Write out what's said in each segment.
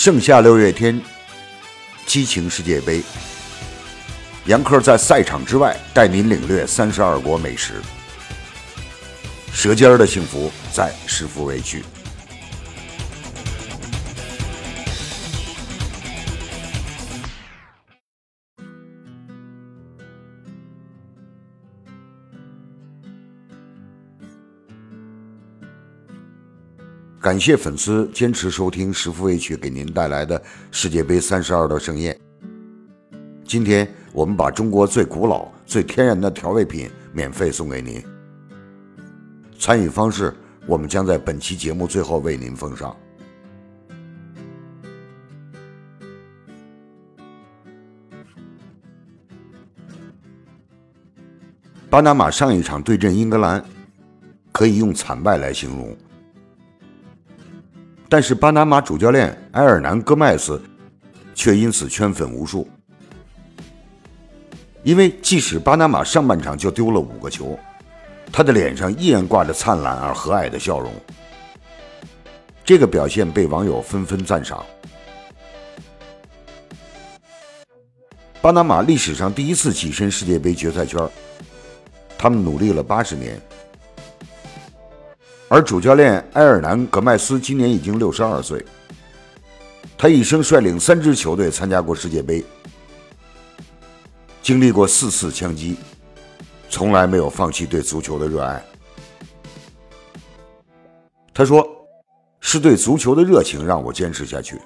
盛夏六月天，激情世界杯。杨科在赛场之外带您领略三十二国美食，舌尖的幸福在食福味区。感谢粉丝坚持收听食福味曲给您带来的世界杯三十二道盛宴。今天我们把中国最古老、最天然的调味品免费送给您。参与方式我们将在本期节目最后为您奉上。巴拿马上一场对阵英格兰，可以用惨败来形容。但是巴拿马主教练埃尔南戈麦斯却因此圈粉无数，因为即使巴拿马上半场就丢了五个球，他的脸上依然挂着灿烂而和蔼的笑容。这个表现被网友纷纷赞赏。巴拿马历史上第一次跻身世界杯决赛圈，他们努力了八十年。而主教练埃尔南·戈麦斯今年已经六十二岁，他一生率领三支球队参加过世界杯，经历过四次枪击，从来没有放弃对足球的热爱。他说：“是对足球的热情让我坚持下去。”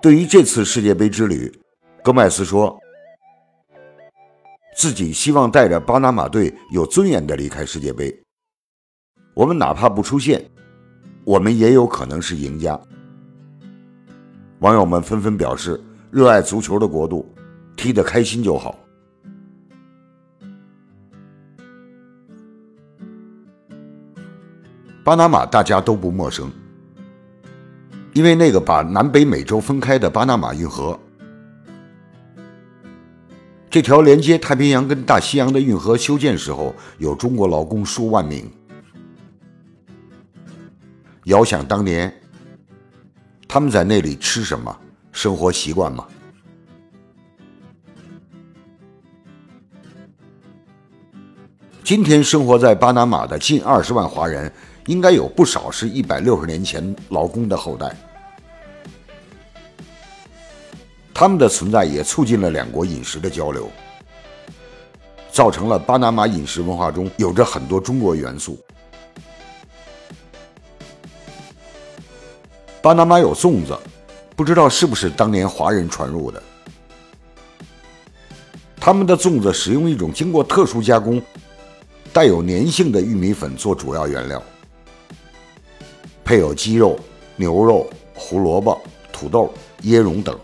对于这次世界杯之旅，戈麦斯说：“自己希望带着巴拿马队有尊严的离开世界杯。”我们哪怕不出现，我们也有可能是赢家。网友们纷纷表示，热爱足球的国度，踢得开心就好。巴拿马大家都不陌生，因为那个把南北美洲分开的巴拿马运河，这条连接太平洋跟大西洋的运河修建时候，有中国劳工数万名。遥想当年，他们在那里吃什么？生活习惯吗？今天生活在巴拿马的近二十万华人，应该有不少是一百六十年前劳工的后代。他们的存在也促进了两国饮食的交流，造成了巴拿马饮食文化中有着很多中国元素。巴拿马有粽子，不知道是不是当年华人传入的。他们的粽子使用一种经过特殊加工、带有粘性的玉米粉做主要原料，配有鸡肉、牛肉、胡萝卜、土豆、椰蓉等，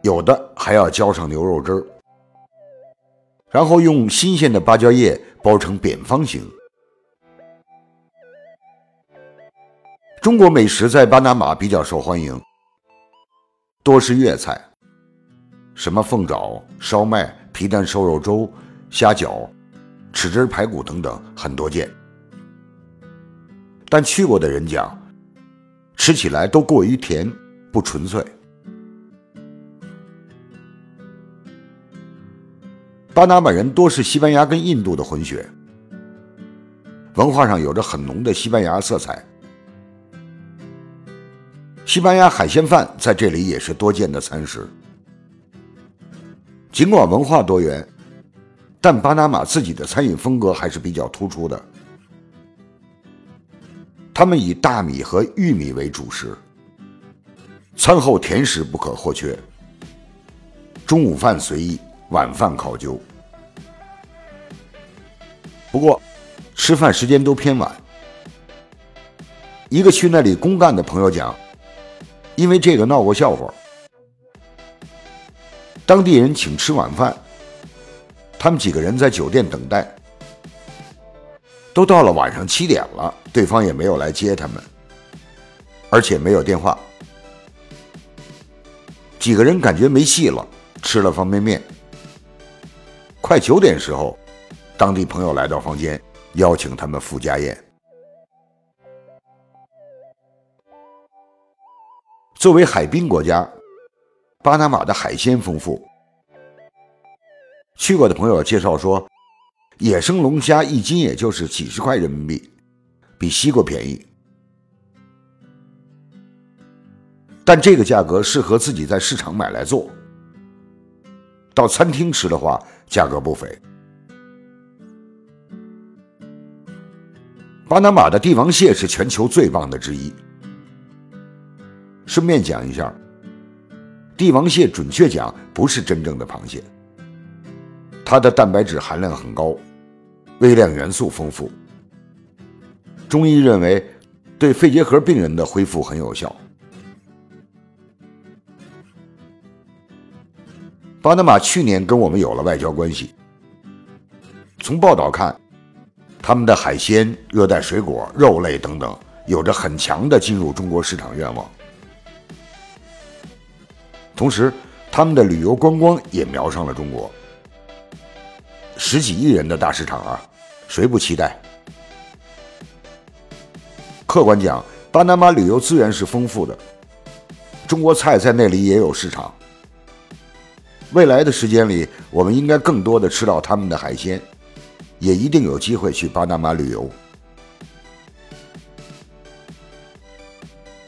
有的还要浇上牛肉汁儿，然后用新鲜的芭蕉叶包成扁方形。中国美食在巴拿马比较受欢迎，多是粤菜，什么凤爪、烧麦、皮蛋瘦肉粥、虾饺、豉汁排骨等等很多见。但去过的人讲，吃起来都过于甜，不纯粹。巴拿马人多是西班牙跟印度的混血，文化上有着很浓的西班牙色彩。西班牙海鲜饭在这里也是多见的餐食。尽管文化多元，但巴拿马自己的餐饮风格还是比较突出的。他们以大米和玉米为主食，餐后甜食不可或缺，中午饭随意，晚饭考究。不过，吃饭时间都偏晚。一个去那里公干的朋友讲。因为这个闹过笑话，当地人请吃晚饭，他们几个人在酒店等待，都到了晚上七点了，对方也没有来接他们，而且没有电话，几个人感觉没戏了，吃了方便面。快九点时候，当地朋友来到房间，邀请他们赴家宴。作为海滨国家，巴拿马的海鲜丰富。去过的朋友介绍说，野生龙虾一斤也就是几十块人民币，比西瓜便宜。但这个价格适合自己在市场买来做，到餐厅吃的话，价格不菲。巴拿马的帝王蟹是全球最棒的之一。顺便讲一下，帝王蟹准确讲不是真正的螃蟹，它的蛋白质含量很高，微量元素丰富，中医认为对肺结核病人的恢复很有效。巴拿马去年跟我们有了外交关系。从报道看，他们的海鲜、热带水果、肉类等等，有着很强的进入中国市场愿望。同时，他们的旅游观光也瞄上了中国。十几亿人的大市场啊，谁不期待？客观讲，巴拿马旅游资源是丰富的，中国菜在那里也有市场。未来的时间里，我们应该更多的吃到他们的海鲜，也一定有机会去巴拿马旅游。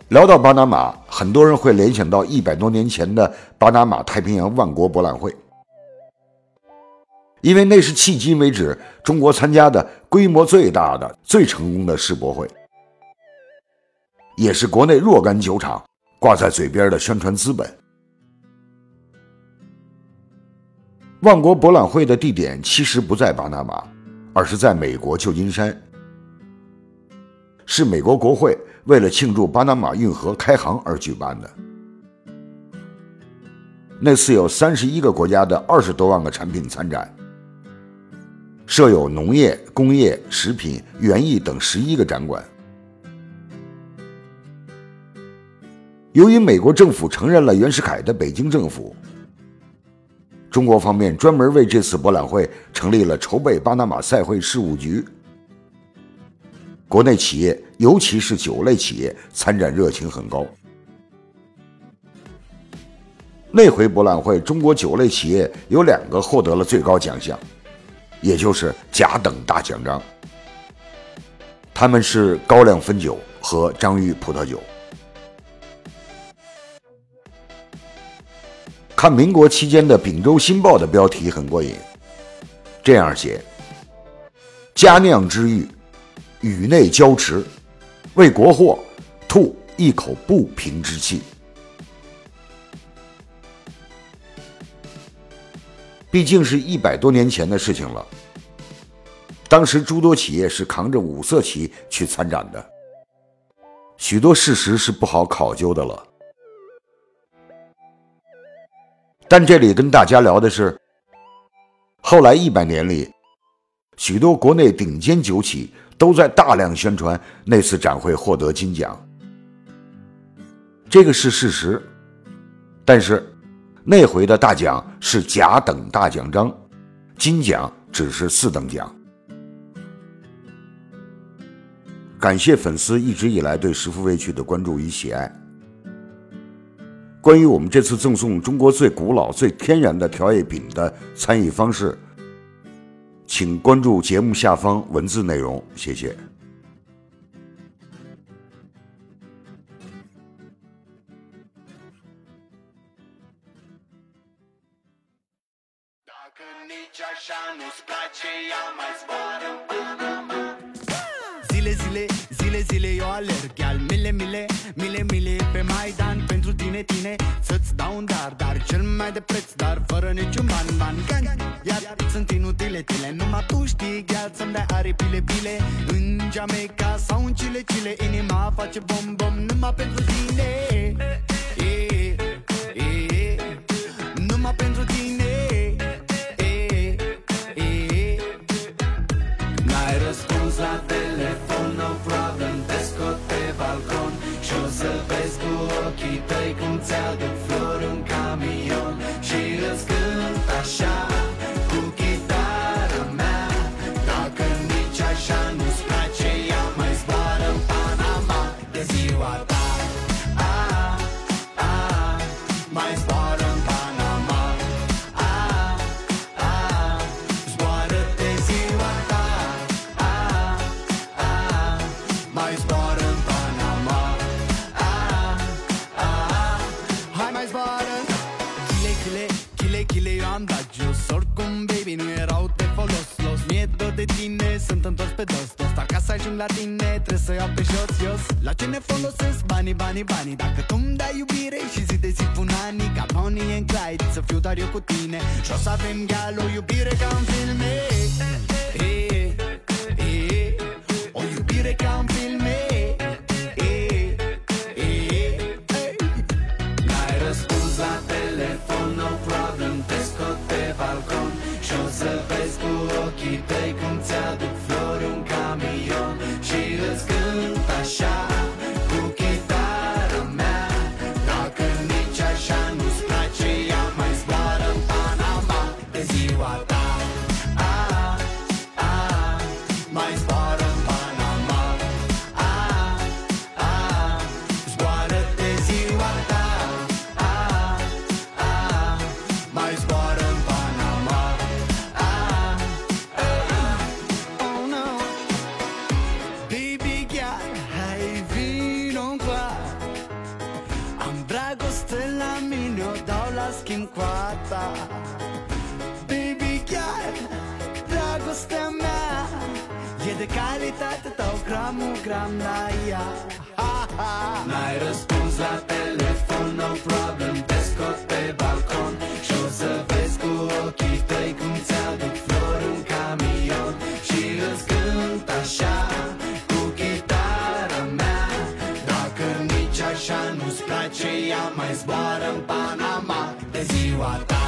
聊到巴拿马，很多人会联想到一百多年前的巴拿马太平洋万国博览会，因为那是迄今为止中国参加的规模最大的、最成功的世博会，也是国内若干酒厂挂在嘴边的宣传资本。万国博览会的地点其实不在巴拿马，而是在美国旧金山，是美国国会为了庆祝巴拿马运河开航而举办的。那次有三十一个国家的二十多万个产品参展，设有农业、工业、食品、园艺等十一个展馆。由于美国政府承认了袁世凯的北京政府。中国方面专门为这次博览会成立了筹备巴拿马赛会事务局。国内企业，尤其是酒类企业，参展热情很高。那回博览会，中国酒类企业有两个获得了最高奖项，也就是甲等大奖章。他们是高粱汾酒和张裕葡萄酒。看民国期间的《丙州新报》的标题很过瘾，这样写：“佳酿之誉，宇内交持，为国货吐一口不平之气。”毕竟是一百多年前的事情了，当时诸多企业是扛着五色旗去参展的，许多事实是不好考究的了。但这里跟大家聊的是，后来一百年里，许多国内顶尖酒企都在大量宣传那次展会获得金奖，这个是事实。但是那回的大奖是甲等大奖章，金奖只是四等奖。感谢粉丝一直以来对食富味趣的关注与喜爱。关于我们这次赠送中国最古老、最天然的调味品的参与方式，请关注节目下方文字内容，谢谢。Fără niciun ban, ban Gan, iar sunt inutile, tile Numai tu știi, gheal, să-mi dai aripile, bile În Jamaica sau în Chile, Chile Inima face bom, bom Numai pentru tine. E, e, e, Numai pentru tine. N-ai răspuns la telefon, no problem Te scot pe balcon. Și o să vezi cu ochii tăi Cum ți-aduc banii, banii, banii Dacă tu îmi dai iubire și zi de zi pun ani Ca Bonnie and Clyde, să fiu doar eu cu tine. Și o să avem gal o iubire ca în filme. Eh, calitate, dau gramul gram la ea ha, ha. N-ai răspuns la telefon, no problem Te scot pe balcon. Și o să vezi cu ochii tăi Cum ți-aduc flori un camion. Și îți cânt așa Cu chitara mea. Dacă nici așa nu-ți place Ea mai zboară în Panama. De ziua ta